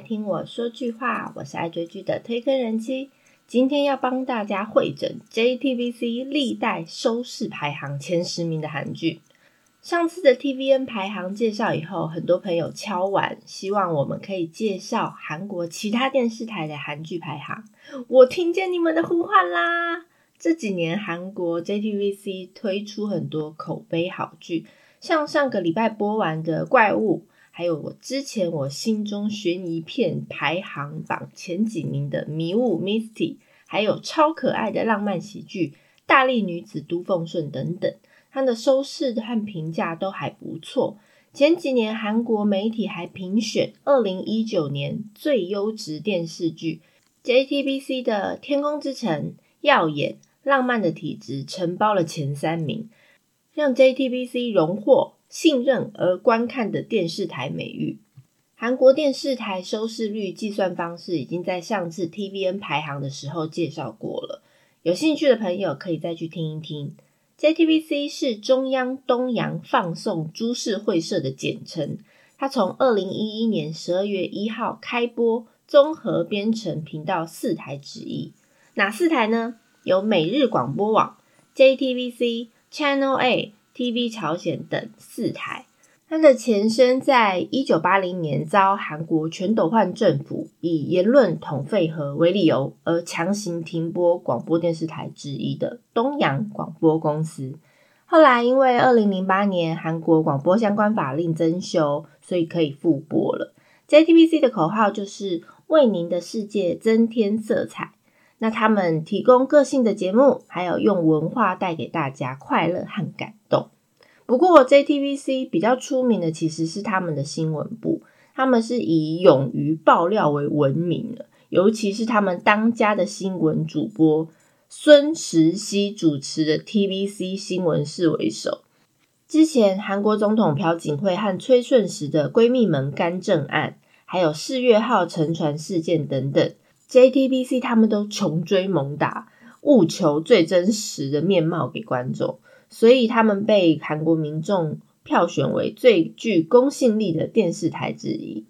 听我说句话，我是爱追剧的推坑人妻。今天要帮大家会诊 JTBC 历代收视排行前十名的韩剧。上次的 TVN 排行介绍以后，很多朋友敲碗，希望我们可以介绍韩国其他电视台的韩剧排行。我听见你们的呼唤啦！这几年韩国 JTBC 推出很多口碑好剧，像上个礼拜播完的《怪物》。还有我之前我心中悬疑片排行榜前几名的《迷雾》（Misty），还有超可爱的浪漫喜剧《大力女子都奉顺》等等，它的收视和评价都还不错。前几年韩国媒体还评选二零一九年最优质电视剧，JTBC 的《天空之城》耀眼浪漫的体质承包了前三名，让 JTBC 荣获。信任而观看的电视台美誉，韩国电视台收视率计算方式已经在上次 TVN 排行的时候介绍过了。有兴趣的朋友可以再去听一听。JTBC 是中央东洋放送株式会社的简称，它从二零一一年十二月一号开播，综合编成频道四台之一。哪四台呢？有每日广播网、JTBC、Channel A。TV 朝鲜等四台，它的前身在一九八零年遭韩国全斗焕政府以言论统废和为理由而强行停播广播电视台之一的东洋广播公司，后来因为二零零八年韩国广播相关法令增修，所以可以复播了。JTBC 的口号就是为您的世界增添色彩。那他们提供个性的节目，还有用文化带给大家快乐和感动。不过，JTBC 比较出名的其实是他们的新闻部，他们是以勇于爆料为闻名的。尤其是他们当家的新闻主播孙时熙主持的 TBC 新闻室为首。之前韩国总统朴槿惠和崔顺实的闺蜜门干政案，还有四月号沉船事件等等。JTBC 他们都穷追猛打，务求最真实的面貌给观众，所以他们被韩国民众票选为最具公信力的电视台之一。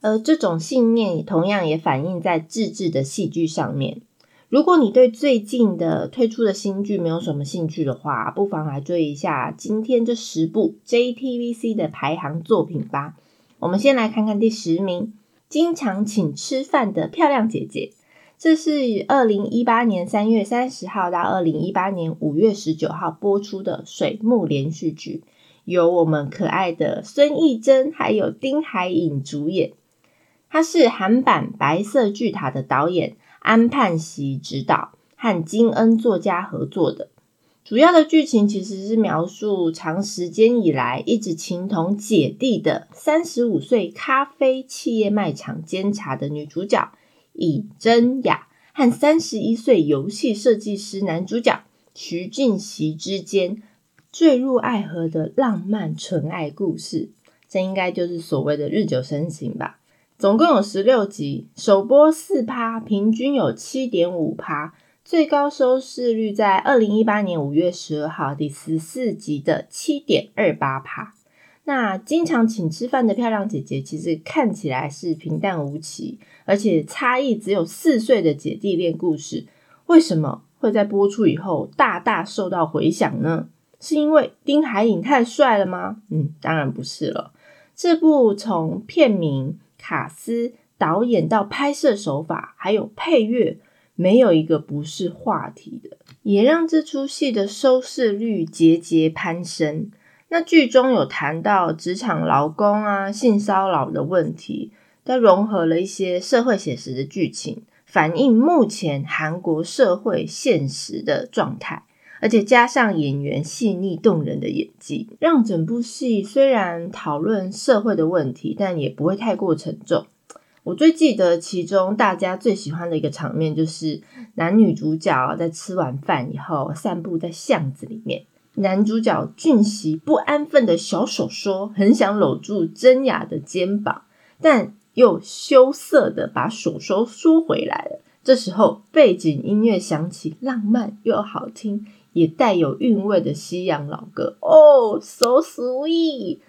而这种信念同样也反映在自制的戏剧上面。如果你对最近的推出的新剧没有什么兴趣的话，不妨来追一下今天这十部 JTBC 的排行作品吧。我们先来看看第十名。经常请吃饭的漂亮姐姐，这是二零一八年三月三十号到二零一八年五月十九号播出的水木连续剧，由我们可爱的孙艺珍还有丁海寅主演。他是韩版《白色巨塔》的导演安盼熙执导，和金恩作家合作的。主要的剧情其实是描述长时间以来一直情同姐弟的三十五岁咖啡企业卖场监察的女主角尹真雅和三十一岁游戏设计师男主角徐俊熙之间坠入爱河的浪漫纯爱故事。这应该就是所谓的日久生情吧。总共有十六集，首播四趴，平均有七点五趴。最高收视率在二零一八年五月十二号第十四集的七点二八趴。那经常请吃饭的漂亮姐姐，其实看起来是平淡无奇，而且差异只有四岁的姐弟恋故事，为什么会在播出以后大大受到回响呢？是因为丁海寅太帅了吗？嗯，当然不是了。这部从片名、卡斯、导演到拍摄手法，还有配乐。没有一个不是话题的，也让这出戏的收视率节节攀升。那剧中有谈到职场劳工啊、性骚扰的问题，它融合了一些社会写实的剧情，反映目前韩国社会现实的状态，而且加上演员细腻动人的演技，让整部戏虽然讨论社会的问题，但也不会太过沉重。我最记得其中大家最喜欢的一个场面，就是男女主角在吃完饭以后散步在巷子里面。男主角俊熙不安分的小手说，很想搂住真雅的肩膀，但又羞涩的把手手缩回来了。这时候背景音乐响起，浪漫又好听，也带有韵味的西洋老歌。哦，so sweet。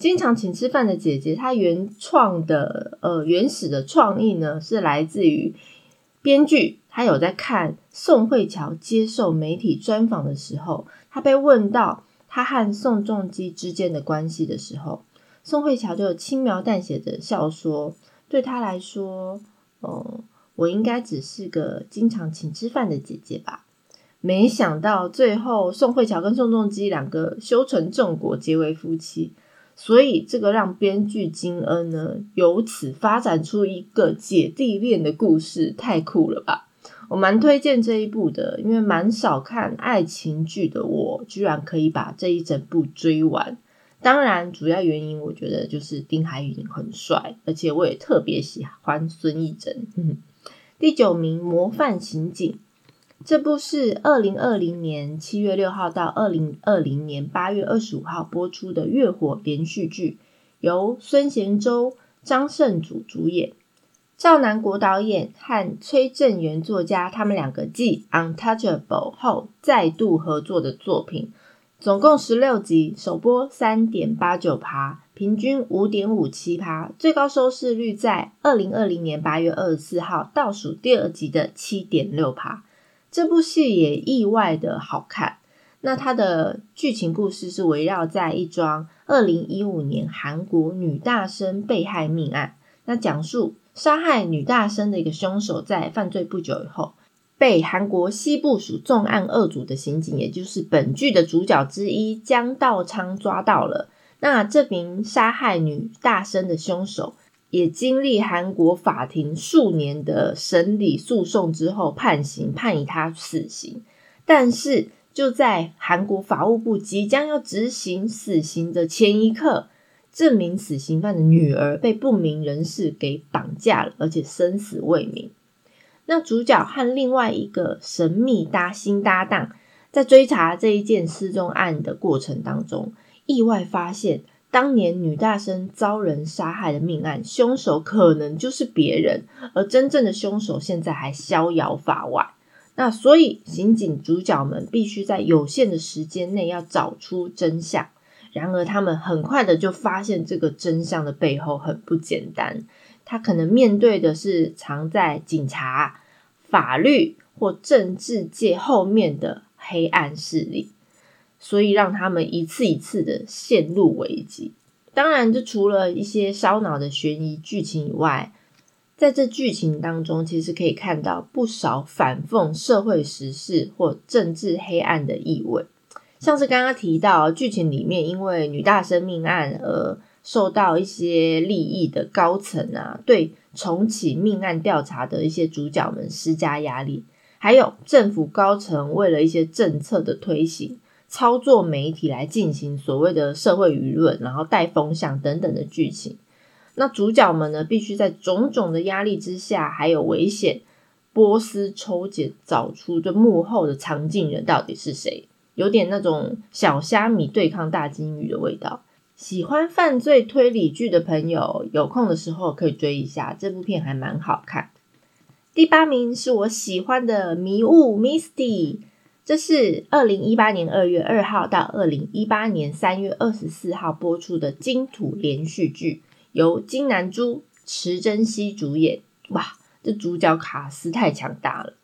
经常请吃饭的姐姐，她原创的呃原始的创意呢，是来自于编剧。他有在看宋慧乔接受媒体专访的时候，他被问到他和宋仲基之间的关系的时候，宋慧乔就轻描淡写的笑说：“对他来说，嗯，我应该只是个经常请吃饭的姐姐吧。”没想到最后宋慧乔跟宋仲基两个修成正果，结为夫妻。所以这个让编剧金恩呢，由此发展出一个姐弟恋的故事，太酷了吧！我蛮推荐这一部的，因为蛮少看爱情剧的我，居然可以把这一整部追完。当然，主要原因我觉得就是丁海寅很帅，而且我也特别喜欢孙艺珍。第九名《模范刑警》这部是二零二零年七月六号到二零二零年八月二十五号播出的月火连续剧，由孙贤周、张胜祖主演。赵南国导演和崔正元作家，他们两个继《Untouchable》后再度合作的作品，总共十六集，首播三点八九趴，平均五点五七趴，最高收视率在二零二零年八月二十四号倒数第二集的七点六趴。这部戏也意外的好看。那它的剧情故事是围绕在一桩二零一五年韩国女大生被害命案，那讲述。杀害女大生的一个凶手，在犯罪不久以后，被韩国西部署重案二组的刑警，也就是本剧的主角之一江道昌抓到了。那这名杀害女大生的凶手，也经历韩国法庭数年的审理诉讼之后，判刑判以他死刑。但是就在韩国法务部即将要执行死刑的前一刻。这名死刑犯的女儿被不明人士给绑架了，而且生死未明。那主角和另外一个神秘搭新搭档，在追查这一件失踪案的过程当中，意外发现当年女大生遭人杀害的命案，凶手可能就是别人，而真正的凶手现在还逍遥法外。那所以，刑警主角们必须在有限的时间内要找出真相。然而，他们很快的就发现这个真相的背后很不简单。他可能面对的是藏在警察、法律或政治界后面的黑暗势力，所以让他们一次一次的陷入危机。当然，这除了一些烧脑的悬疑剧情以外，在这剧情当中，其实可以看到不少反讽社会时事或政治黑暗的意味。像是刚刚提到剧情里面，因为女大生命案而受到一些利益的高层啊，对重启命案调查的一些主角们施加压力，还有政府高层为了一些政策的推行，操作媒体来进行所谓的社会舆论，然后带风向等等的剧情。那主角们呢，必须在种种的压力之下，还有危险，波斯抽检找出这幕后的藏镜人到底是谁。有点那种小虾米对抗大金鱼的味道。喜欢犯罪推理剧的朋友，有空的时候可以追一下这部片，还蛮好看。第八名是我喜欢的《迷雾 Misty》，这是二零一八年二月二号到二零一八年三月二十四号播出的金土连续剧，由金南珠、池珍熙主演。哇，这主角卡斯太强大了！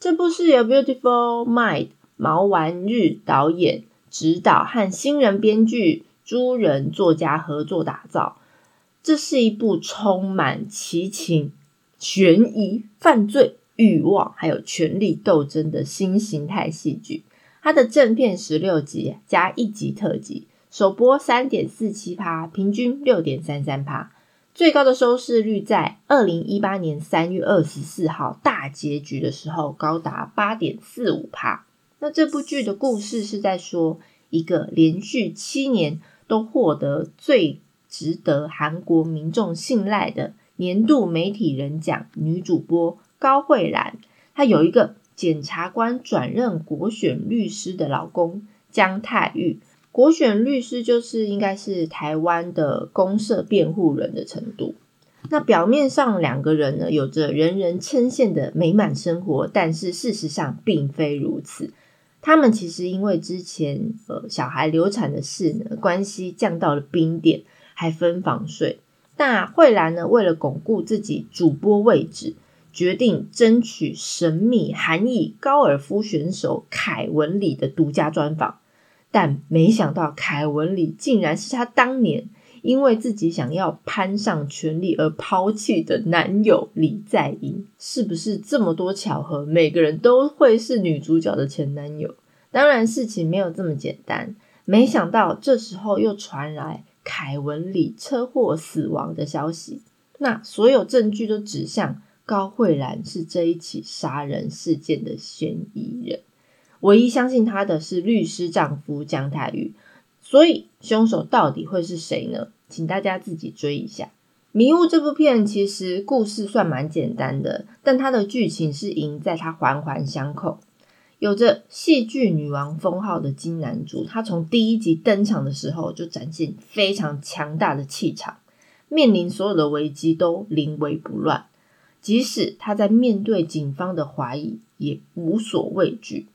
这部是由 Beautiful Mind。毛丸日导演、指导和新人编剧朱人作家合作打造，这是一部充满奇情、悬疑、犯罪、欲望还有权力斗争的新形态戏剧。它的正片十六集加一集特辑，首播三点四七趴，平均六点三三趴，最高的收视率在二零一八年三月二十四号大结局的时候高达八点四五趴。那这部剧的故事是在说一个连续七年都获得最值得韩国民众信赖的年度媒体人奖女主播高慧兰，她有一个检察官转任国选律师的老公江泰玉。国选律师就是应该是台湾的公社辩护人的程度。那表面上两个人呢有着人人称羡的美满生活，但是事实上并非如此。他们其实因为之前呃小孩流产的事呢，关系降到了冰点，还分房睡。那慧兰呢，为了巩固自己主播位置，决定争取神秘韩裔高尔夫选手凯文里的独家专访。但没想到，凯文里竟然是他当年因为自己想要攀上权力而抛弃的男友李在寅。是不是这么多巧合，每个人都会是女主角的前男友？当然，事情没有这么简单。没想到这时候又传来凯文里车祸死亡的消息，那所有证据都指向高慧兰是这一起杀人事件的嫌疑人。唯一相信她的是律师丈夫江泰宇，所以凶手到底会是谁呢？请大家自己追一下《迷雾》这部片。其实故事算蛮简单的，但它的剧情是赢在它环环相扣。有着戏剧女王封号的金男主，他从第一集登场的时候就展现非常强大的气场，面临所有的危机都临危不乱，即使他在面对警方的怀疑也无所畏惧。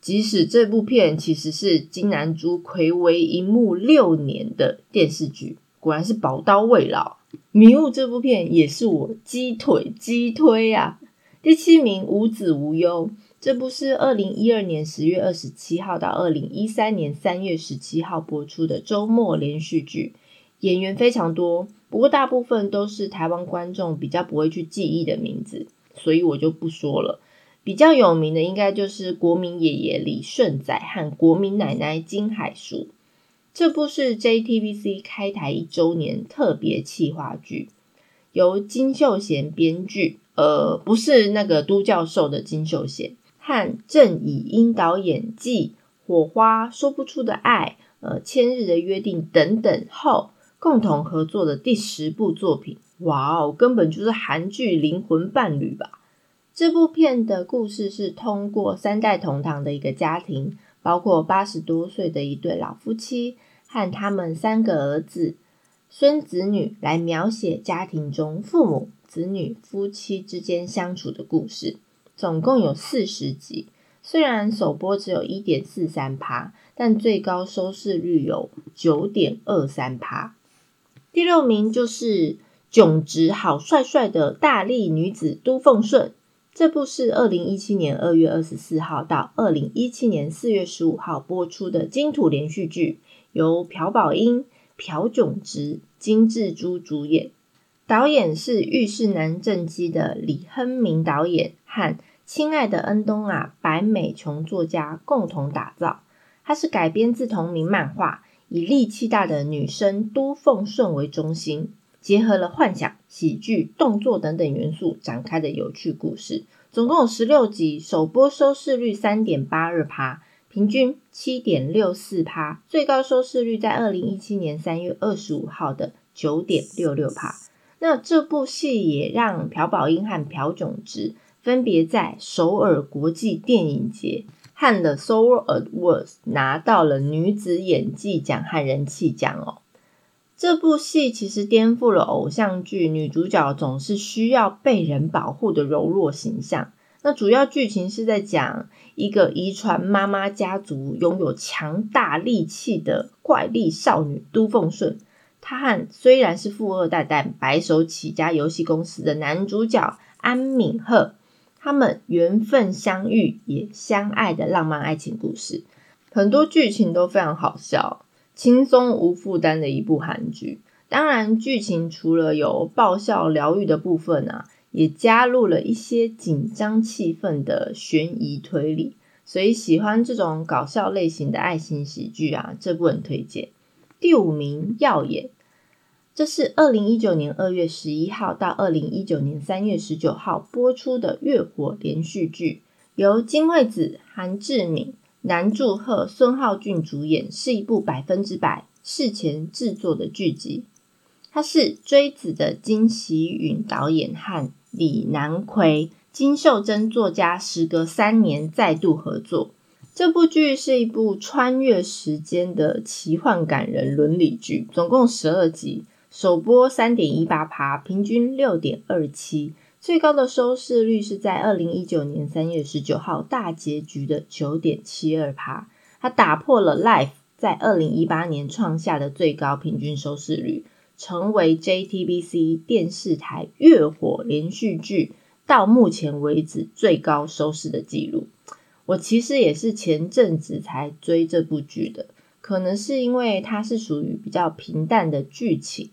即使这部片其实是金南珠魁违荧幕六年的电视剧，果然是宝刀未老。迷雾这部片也是我鸡腿鸡推啊！第七名无子无忧，这部是二零一二年十月二十七号到二零一三年三月十七号播出的周末连续剧，演员非常多，不过大部分都是台湾观众比较不会去记忆的名字，所以我就不说了。比较有名的应该就是国民爷爷李顺仔和国民奶奶金海淑。这部是 JTBC 开台一周年特别企划剧，由金秀贤编剧，呃，不是那个都教授的金秀贤，和郑以英导演，继《火花》说不出的爱，呃，千日的约定等等后，共同合作的第十部作品。哇哦，根本就是韩剧灵魂伴侣吧！这部片的故事是通过三代同堂的一个家庭，包括八十多岁的一对老夫妻和他们三个儿子、孙子女来描写家庭中父母、子女、夫妻之间相处的故事。总共有四十集，虽然首播只有一点四三趴，但最高收视率有九点二三趴。第六名就是炯直好帅帅的大力女子都奉顺。这部是二零一七年二月二十四号到二零一七年四月十五号播出的金土连续剧，由朴宝英、朴炯植、金智珠主演，导演是《浴室男正姬》的李亨明导演和《亲爱的恩东啊》白美琼作家共同打造。它是改编自同名漫画，以力气大的女生都奉顺为中心。结合了幻想、喜剧、动作等等元素展开的有趣故事，总共有十六集，首播收视率三点八二趴，平均七点六四趴，最高收视率在二零一七年三月二十五号的九点六六趴。那这部戏也让朴宝英和朴炯植分别在首尔国际电影节和 The Soul Awards 拿到了女子演技奖和人气奖哦。这部戏其实颠覆了偶像剧女主角总是需要被人保护的柔弱形象。那主要剧情是在讲一个遗传妈妈家族拥有强大力气的怪力少女都奉顺，她和虽然是富二代但白手起家游戏公司的男主角安敏赫，他们缘分相遇也相爱的浪漫爱情故事。很多剧情都非常好笑。轻松无负担的一部韩剧，当然剧情除了有爆笑疗愈的部分啊，也加入了一些紧张气氛的悬疑推理，所以喜欢这种搞笑类型的爱情喜剧啊，这部很推荐。第五名，耀眼，这是二零一九年二月十一号到二零一九年三月十九号播出的月火连续剧，由金惠子、韩志敏。南柱赫、孙浩俊主演，是一部百分之百事前制作的剧集。它是追子的金喜允导演和李南奎、金秀珍作家，时隔三年再度合作。这部剧是一部穿越时间的奇幻感人伦理剧，总共十二集，首播三点一八趴，平均六点二七。最高的收视率是在二零一九年三月十九号大结局的九点七二趴，它打破了《Life》在二零一八年创下的最高平均收视率，成为 JTBC 电视台月火连续剧到目前为止最高收视的记录。我其实也是前阵子才追这部剧的，可能是因为它是属于比较平淡的剧情，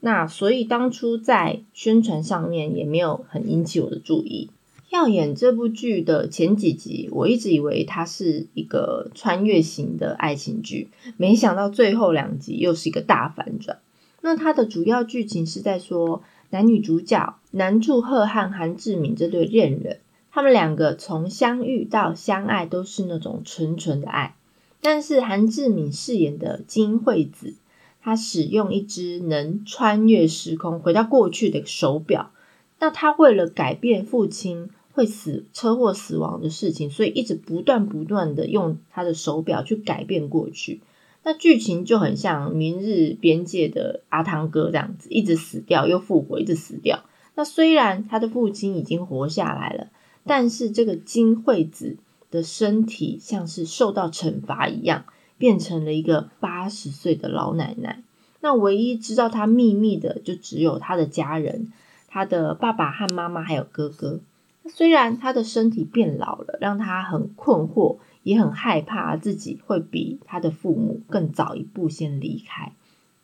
那所以当初在宣传上面也没有很引起我的注意。要演这部剧的前几集，我一直以为它是一个穿越型的爱情剧，没想到最后两集又是一个大反转。那它的主要剧情是在说男女主角南柱赫和韩志敏这对恋人，他们两个从相遇到相爱都是那种纯纯的爱。但是韩志敏饰演的金惠子，他使用一只能穿越时空回到过去的手表，那他为了改变父亲。会死车祸死亡的事情，所以一直不断不断的用他的手表去改变过去。那剧情就很像《明日边界》的阿汤哥这样子，一直死掉又复活，一直死掉。那虽然他的父亲已经活下来了，但是这个金惠子的身体像是受到惩罚一样，变成了一个八十岁的老奶奶。那唯一知道她秘密的，就只有她的家人，她的爸爸和妈妈还有哥哥。虽然她的身体变老了，让她很困惑，也很害怕自己会比他的父母更早一步先离开。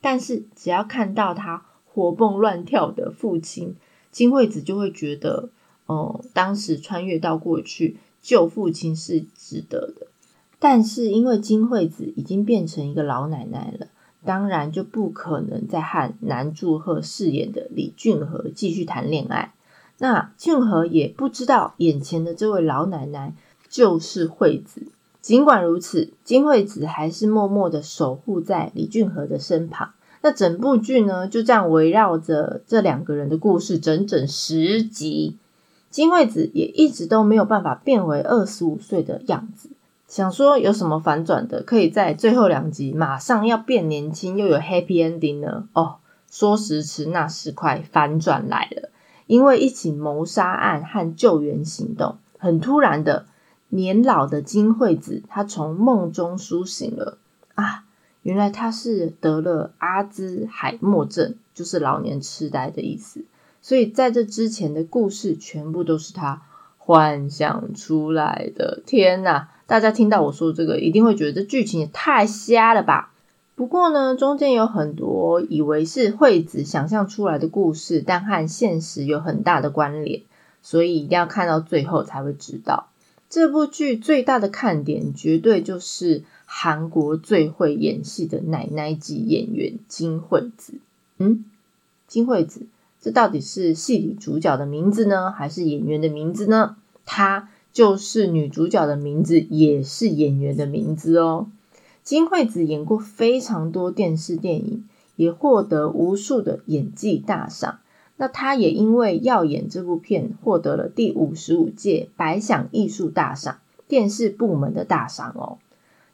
但是只要看到他活蹦乱跳的父亲金惠子，就会觉得，哦，当时穿越到过去救父亲是值得的。但是因为金惠子已经变成一个老奶奶了，当然就不可能再和南柱赫饰演的李俊和继续谈恋爱。那俊和也不知道眼前的这位老奶奶就是惠子。尽管如此，金惠子还是默默的守护在李俊和的身旁。那整部剧呢，就这样围绕着这两个人的故事，整整十集。金惠子也一直都没有办法变回二十五岁的样子。想说有什么反转的，可以在最后两集马上要变年轻，又有 happy ending 呢？哦，说时迟，那时快，反转来了。因为一起谋杀案和救援行动，很突然的，年老的金惠子她从梦中苏醒了啊！原来她是得了阿兹海默症，就是老年痴呆的意思。所以在这之前的故事全部都是她幻想出来的。天哪！大家听到我说这个，一定会觉得这剧情也太瞎了吧？不过呢，中间有很多以为是惠子想象出来的故事，但和现实有很大的关联，所以一定要看到最后才会知道。这部剧最大的看点，绝对就是韩国最会演戏的奶奶级演员金惠子。嗯，金惠子，这到底是戏里主角的名字呢，还是演员的名字呢？她就是女主角的名字，也是演员的名字哦。金惠子演过非常多电视电影，也获得无数的演技大赏。那她也因为要演这部片，获得了第五十五届百想艺术大赏电视部门的大赏哦。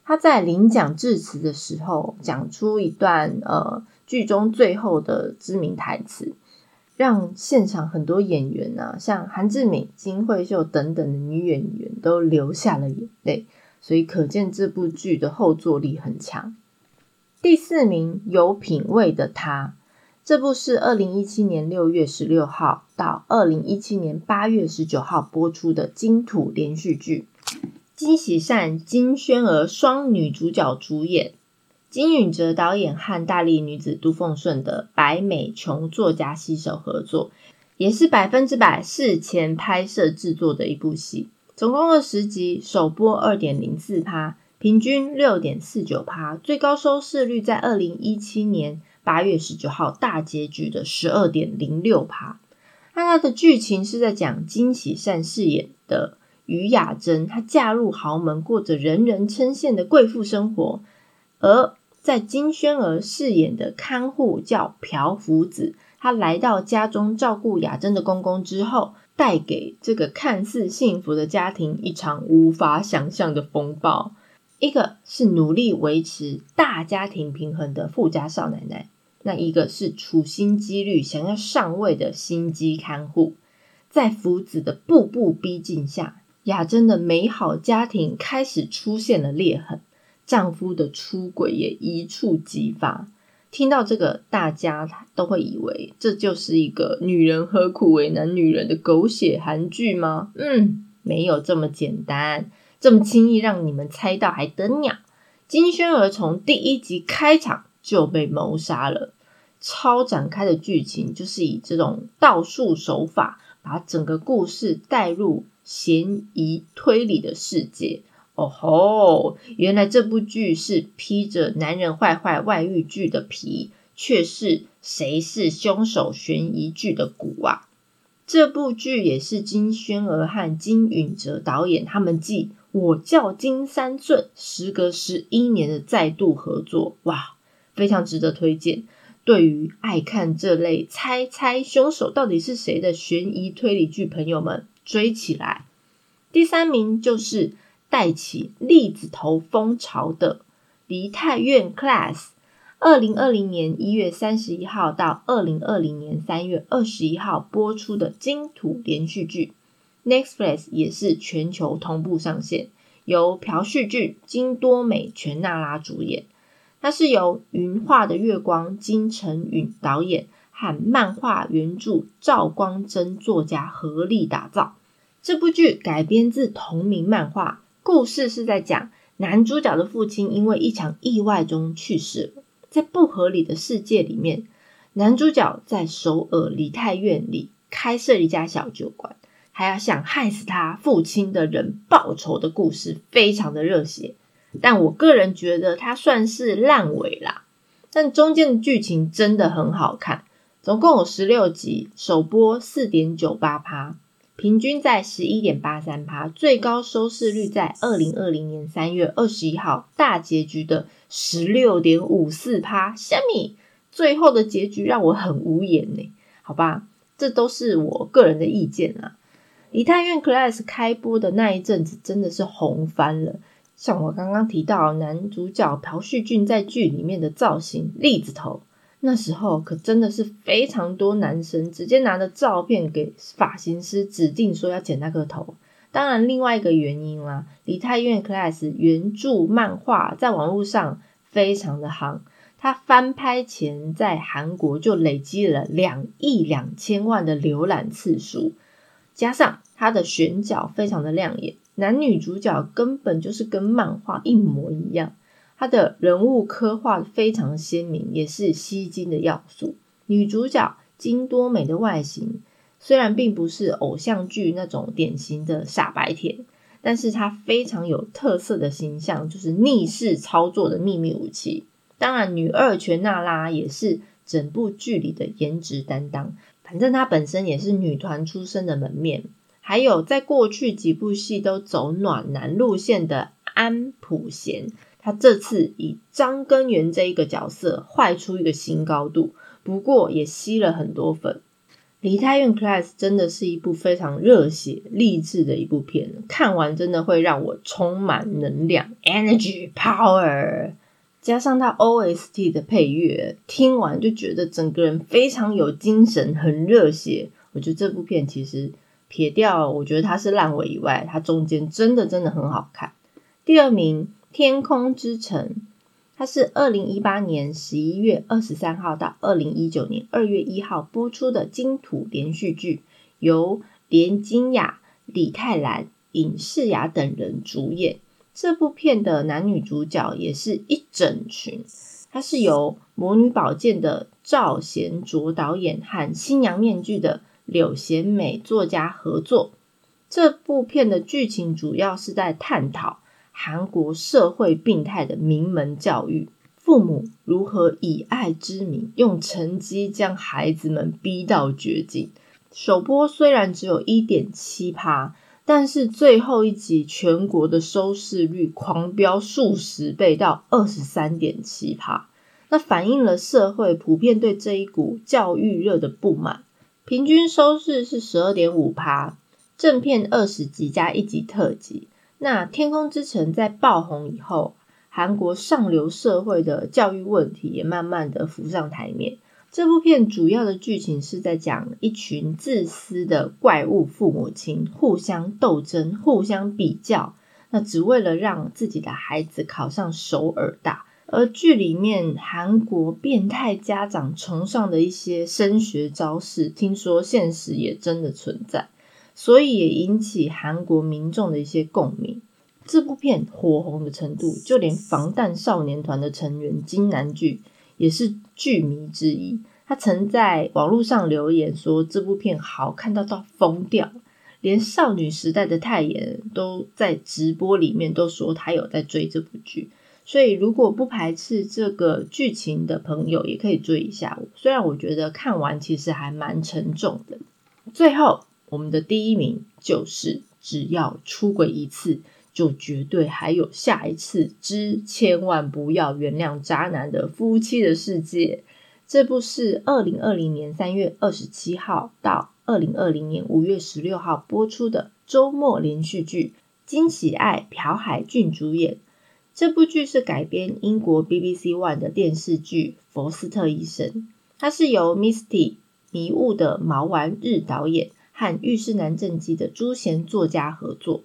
她在领奖致辞的时候，讲出一段呃剧中最后的知名台词，让现场很多演员啊，像韩志敏、金惠秀等等的女演员都流下了眼泪。所以可见这部剧的后坐力很强。第四名有品味的他，这部是二零一七年六月十六号到二零一七年八月十九号播出的金土连续剧，金喜善、金宣儿双女主角主演，金允哲导演和大力女子都奉顺的白美琼作家携手合作，也是百分之百事前拍摄制作的一部戏。总共二十集，首播二点零四趴，平均六点四九趴，最高收视率在二零一七年八月十九号大结局的十二点零六趴。那它的剧情是在讲金喜善饰演的于雅珍，她嫁入豪门，过着人人称羡的贵妇生活；而在金宣儿饰演的看护叫朴福子，她来到家中照顾雅珍的公公之后。带给这个看似幸福的家庭一场无法想象的风暴。一个是努力维持大家庭平衡的富家少奶奶，那一个是处心积虑想要上位的心机看护。在福子的步步逼近下，雅珍的美好家庭开始出现了裂痕，丈夫的出轨也一触即发。听到这个，大家都会以为这就是一个女人何苦为难女人的狗血韩剧吗？嗯，没有这么简单，这么轻易让你们猜到还得了？金宣儿从第一集开场就被谋杀了，超展开的剧情就是以这种倒数手法，把整个故事带入嫌疑推理的世界。哦吼！原来这部剧是披着男人坏坏外遇剧的皮，却是谁是凶手悬疑剧的骨啊！这部剧也是金宣儿和金允哲导演他们继《我叫金三顺》时隔十一年的再度合作，哇，非常值得推荐。对于爱看这类猜猜凶手到底是谁的悬疑推理剧，朋友们追起来！第三名就是。带起栗子头风潮的《梨泰院 Class》，二零二零年一月三十一号到二零二零年三月二十一号播出的金土连续剧，Netflix 也是全球同步上线，由朴叙俊、金多美、全娜拉主演。它是由云画的月光金城允导演和漫画原著赵光真作家合力打造。这部剧改编自同名漫画。故事是在讲男主角的父亲因为一场意外中去世了，在不合理的世界里面，男主角在首尔梨泰院里开设一家小酒馆，还要向害死他父亲的人报仇的故事，非常的热血。但我个人觉得它算是烂尾啦，但中间的剧情真的很好看，总共有十六集，首播四点九八趴。平均在十一点八三趴，最高收视率在二零二零年三月二十一号大结局的十六点五四趴。虾米最后的结局让我很无言呢？好吧，这都是我个人的意见啊。梨泰院 Class 开播的那一阵子真的是红翻了，像我刚刚提到男主角朴叙俊在剧里面的造型，栗子头。那时候可真的是非常多男生直接拿着照片给发型师指定说要剪那个头。当然，另外一个原因啦，《梨泰院 Class》原著漫画在网络上非常的夯，它翻拍前在韩国就累积了两亿两千万的浏览次数，加上它的选角非常的亮眼，男女主角根本就是跟漫画一模一样。她的人物刻画非常鲜明，也是吸睛的要素。女主角金多美的外形虽然并不是偶像剧那种典型的傻白甜，但是她非常有特色的形象，就是逆势操作的秘密武器。当然，女二全娜拉也是整部剧里的颜值担当，反正她本身也是女团出身的门面。还有在过去几部戏都走暖男路线的安普贤。他这次以张根源这一个角色坏出一个新高度，不过也吸了很多粉。《梨泰院 Class》真的是一部非常热血励志的一部片，看完真的会让我充满能量 （energy power），加上它 OST 的配乐，听完就觉得整个人非常有精神，很热血。我觉得这部片其实撇掉，我觉得它是烂尾以外，它中间真的真的很好看。第二名。天空之城，它是二零一八年十一月二十三号到二零一九年二月一号播出的金土连续剧，由连金雅、李泰兰、尹世雅等人主演。这部片的男女主角也是一整群，它是由《魔女宝剑》的赵贤卓导演和《新娘面具》的柳贤美作家合作。这部片的剧情主要是在探讨。韩国社会病态的名门教育，父母如何以爱之名用成绩将孩子们逼到绝境？首播虽然只有一点七趴，但是最后一集全国的收视率狂飙数十倍到二十三点七趴，那反映了社会普遍对这一股教育热的不满。平均收视是十二点五趴，正片二十集加一集特辑。那《天空之城》在爆红以后，韩国上流社会的教育问题也慢慢的浮上台面。这部片主要的剧情是在讲一群自私的怪物父母亲互相斗争、互相比较，那只为了让自己的孩子考上首尔大。而剧里面韩国变态家长崇尚的一些升学招式，听说现实也真的存在，所以也引起韩国民众的一些共鸣。这部片火红的程度，就连防弹少年团的成员金南剧也是剧迷之一。他曾在网络上留言说，这部片好看到到疯掉，连少女时代的泰妍都在直播里面都说他有在追这部剧。所以，如果不排斥这个剧情的朋友，也可以追一下。虽然我觉得看完其实还蛮沉重的。最后，我们的第一名就是只要出轨一次，就绝对还有下一次之千万不要原谅渣男的夫妻的世界。这部是二零二零年三月二十七号到二零二零年五月十六号播出的周末连续剧，金喜爱、朴海俊主演。这部剧是改编英国 BBC One 的电视剧《佛斯特医生》，它是由 Misty 迷雾的毛丸日导演和浴室男正姬的朱贤作家合作，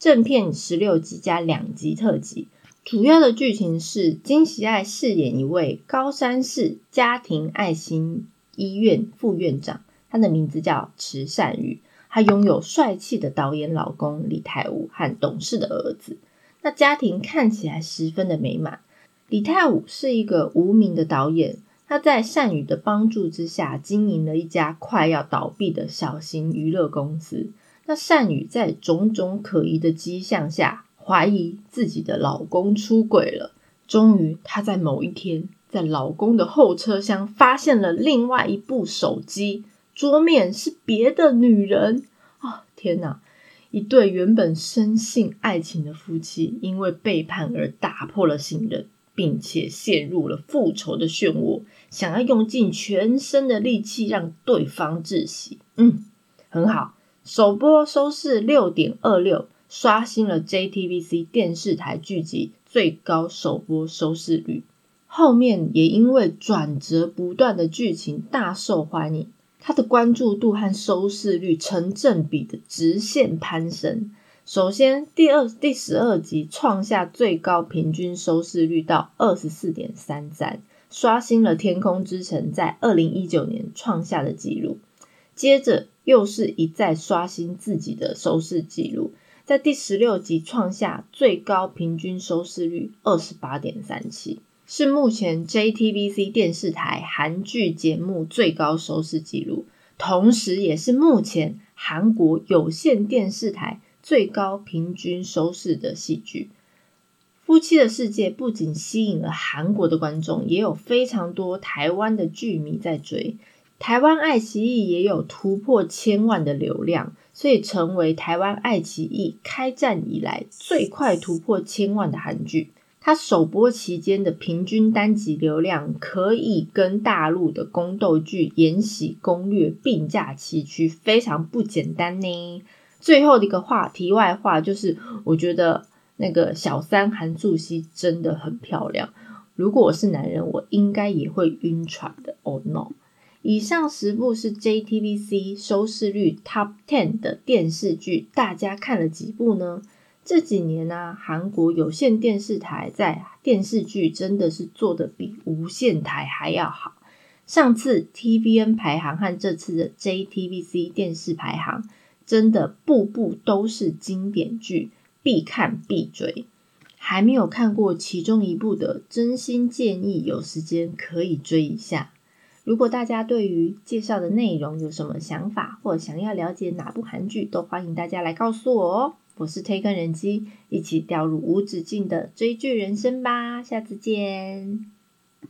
正片十六集加两集特辑。主要的剧情是金喜爱饰演一位高山市家庭爱心医院副院长，他的名字叫池善宇，他拥有帅气的导演老公李泰武和懂事的儿子。那家庭看起来十分的美满。李泰武是一个无名的导演，他在善宇的帮助之下经营了一家快要倒闭的小型娱乐公司。那善宇在种种可疑的迹象下，怀疑自己的老公出轨了。终于，他在某一天，在老公的后车厢发现了另外一部手机，桌面是别的女人。啊，天哪！一对原本深信爱情的夫妻，因为背叛而打破了信任，并且陷入了复仇的漩涡，想要用尽全身的力气让对方窒息。嗯，很好，首播收视六点二六，刷新了 JTBC 电视台剧集最高首播收视率。后面也因为转折不断的剧情大受欢迎。它的关注度和收视率成正比的直线攀升。首先，第二第十二集创下最高平均收视率到二十四点三三，刷新了《天空之城》在二零一九年创下的纪录。接着，又是一再刷新自己的收视纪录，在第十六集创下最高平均收视率二十八点三七。是目前 JTBC 电视台韩剧节目最高收视纪录，同时也是目前韩国有线电视台最高平均收视的戏剧。夫妻的世界不仅吸引了韩国的观众，也有非常多台湾的剧迷在追。台湾爱奇艺也有突破千万的流量，所以成为台湾爱奇艺开战以来最快突破千万的韩剧。它首播期间的平均单集流量可以跟大陆的宫斗剧《延禧攻略》并驾齐驱，非常不简单呢。最后的一个话题外话就是，我觉得那个小三韩素汐真的很漂亮。如果我是男人，我应该也会晕船的。Oh no！以上十部是 JTBC 收视率 Top Ten 的电视剧，大家看了几部呢？这几年呢，韩国有线电视台在电视剧真的是做的比无线台还要好。上次 TVN 排行和这次的 JTBC 电视排行，真的部部都是经典剧，必看必追。还没有看过其中一部的，真心建议有时间可以追一下。如果大家对于介绍的内容有什么想法，或想要了解哪部韩剧，都欢迎大家来告诉我哦。我是推更人机，一起掉入无止境的追剧人生吧！下次见。